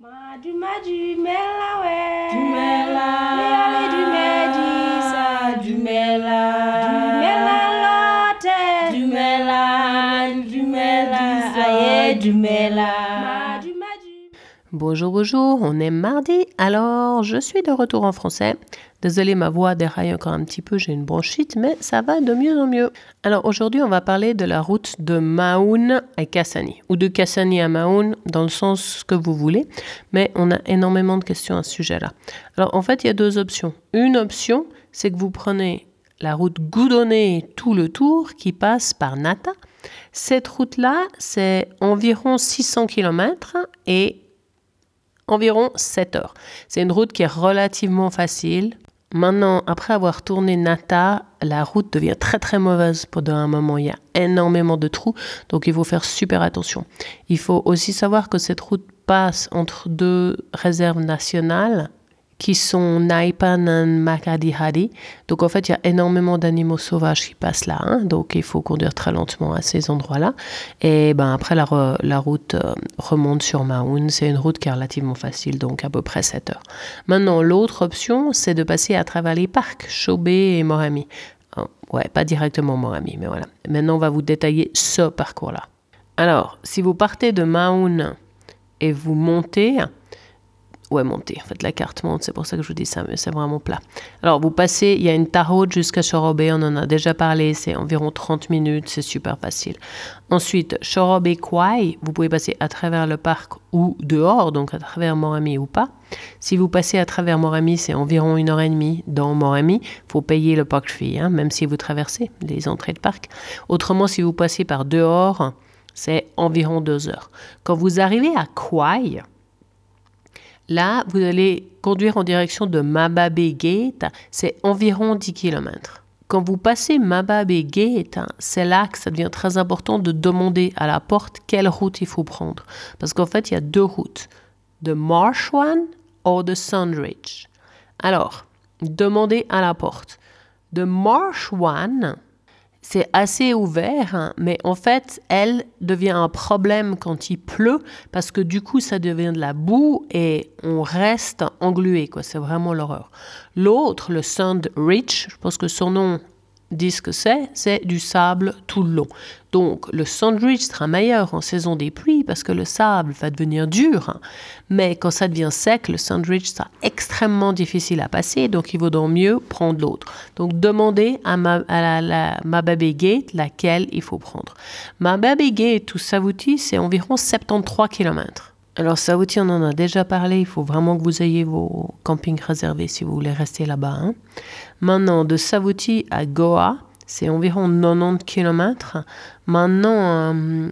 Madumadu mela we. Dumela. Mele dumedi sa dumela. Dumela lote. Dumela. Dumela. Aye dumela. Ma Bonjour, bonjour, on est mardi, alors je suis de retour en français. Désolée, ma voix déraille encore un petit peu, j'ai une bronchite, mais ça va de mieux en mieux. Alors aujourd'hui, on va parler de la route de Maun à Kassani, ou de Kassani à Maun, dans le sens que vous voulez, mais on a énormément de questions à ce sujet-là. Alors en fait, il y a deux options. Une option, c'est que vous prenez la route goudronnée tout le tour qui passe par Nata. Cette route-là, c'est environ 600 km et environ 7 heures. C'est une route qui est relativement facile. Maintenant, après avoir tourné Nata, la route devient très très mauvaise pendant un moment. Il y a énormément de trous, donc il faut faire super attention. Il faut aussi savoir que cette route passe entre deux réserves nationales qui sont Naipan et Makadihari. Donc en fait, il y a énormément d'animaux sauvages qui passent là, hein. donc il faut conduire très lentement à ces endroits-là. Et ben après, la, route euh, remonte sur Maun. C'est une route qui est relativement facile, donc à peu près 7 heures. Maintenant, l'autre option, c'est de passer à travers les parcs Chobé et Morami. Euh, ouais, pas directement Morami, mais voilà. Maintenant, on va vous détailler ce parcours-là. Alors, si vous partez de Maun et vous montez, Ouais, montez. En fait, la carte monte, c'est pour ça que je vous dis ça, mais c'est vraiment plat. Alors, vous passez, il y a une taroute jusqu'à Chorobe, on en a déjà parlé, c'est environ 30 minutes, c'est super facile. Ensuite, Chorobe Kwai, vous pouvez passer à travers le parc ou dehors, donc à travers Morami ou pas. Si vous passez à travers Morami, c'est environ une heure et demie. Dans Morami, faut payer le park fee, hein, même si vous traversez les entrées de parc. Autrement, si vous passez par dehors, c'est environ deux heures. Quand vous arrivez à Kwai, Là, vous allez conduire en direction de Mababe Gate, c'est environ 10 km. Quand vous passez Mababe Gate, c'est là que ça devient très important de demander à la porte quelle route il faut prendre. Parce qu'en fait, il y a deux routes, de Marsh One ou de Sandridge. Alors, demandez à la porte. De Marsh One, c'est assez ouvert, hein, mais en fait, elle devient un problème quand il pleut parce que du coup, ça devient de la boue et on reste englué, quoi. C'est vraiment l'horreur. L'autre, le Sand Ridge, je pense que son nom dit ce que c'est, c'est du sable tout le long. Donc, le Sandridge sera meilleur en saison des pluies parce que le sable va devenir dur. hein. Mais quand ça devient sec, le Sandridge sera extrêmement difficile à passer. Donc, il vaudra mieux prendre l'autre. Donc, demandez à, ma, la, Mababe Gate laquelle il faut prendre. Mababe Gate tout Savouti, c'est environ 73 km. Alors, Savouti, on en a déjà parlé. Il faut vraiment que vous ayez vos campings réservés si vous voulez rester là-bas. hein. Maintenant, de Savouti à Goa, c'est environ 90 km. Maintenant, euh,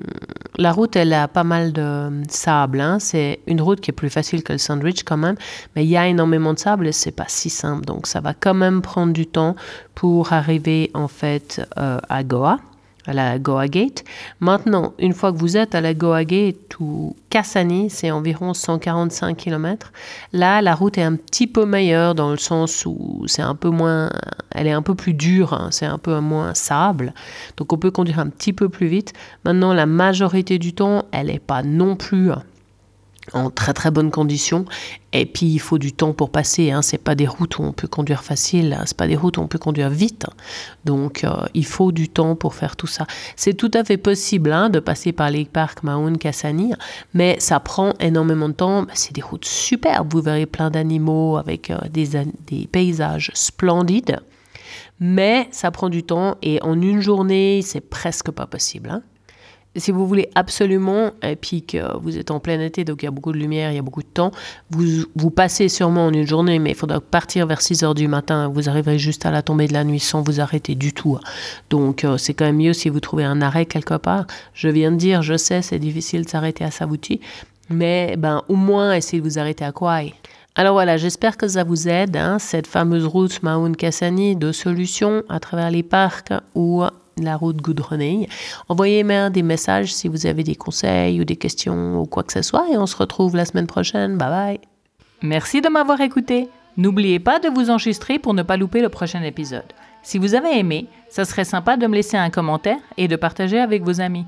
la route, elle a pas mal de sable. hein. C'est une route qui est plus facile que le Sandwich quand même, mais il y a énormément de sable et c'est pas si simple. Donc, ça va quand même prendre du temps pour arriver en fait euh, à Goa à la Goa Gate. Maintenant, une fois que vous êtes à la Goa Gate ou Kassani, c'est environ 145 km. Là, la route est un petit peu meilleure dans le sens où c'est un peu moins, elle est un peu plus dure, hein, c'est un peu moins sable. Donc on peut conduire un petit peu plus vite. Maintenant, la majorité du temps, elle n'est pas non plus en très très bonne condition. Et puis il faut du temps pour passer. Hein. C'est pas des routes où on peut conduire facile. hein. C'est pas des routes où on peut conduire vite. Donc euh, il faut du temps pour faire tout ça. C'est tout à fait possible hein, de passer par les parcs Maun, Kassani, mais ça prend énormément de temps. C'est des routes superbes. Vous verrez plein d'animaux avec euh, des paysages splendides. Mais ça prend du temps et en une journée, c'est presque pas possible. hein. Si vous voulez absolument, et puis que vous êtes en plein été, donc il y a beaucoup de lumière, il y a beaucoup de temps, vous, vous passez sûrement en une journée, mais il faudra partir vers 6 heures du matin. Vous arriverez juste à la tombée de la nuit sans vous arrêter du tout. Donc euh, c'est quand même mieux si vous trouvez un arrêt quelque part. Je viens de dire, je sais, c'est difficile de s'arrêter à Savouti, mais ben, au moins essayez de vous arrêter à Kouai. Alors voilà, j'espère que ça vous aide, hein, cette fameuse route Maun Kassani de solutions à travers les parcs ou la route goudronnée. Envoyez-moi des messages si vous avez des conseils ou des questions ou quoi que ce soit et on se retrouve la semaine prochaine. Bye bye. Merci de m'avoir écouté. N'oubliez pas de vous enregistrer pour ne pas louper le prochain épisode. Si vous avez aimé, ça serait sympa de me laisser un commentaire et de partager avec vos amis.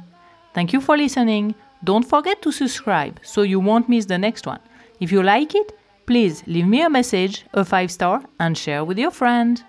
Thank you for listening. Don't forget to subscribe so you won't miss the next one. If you like it, please leave me a message, a five star, and share with your friend.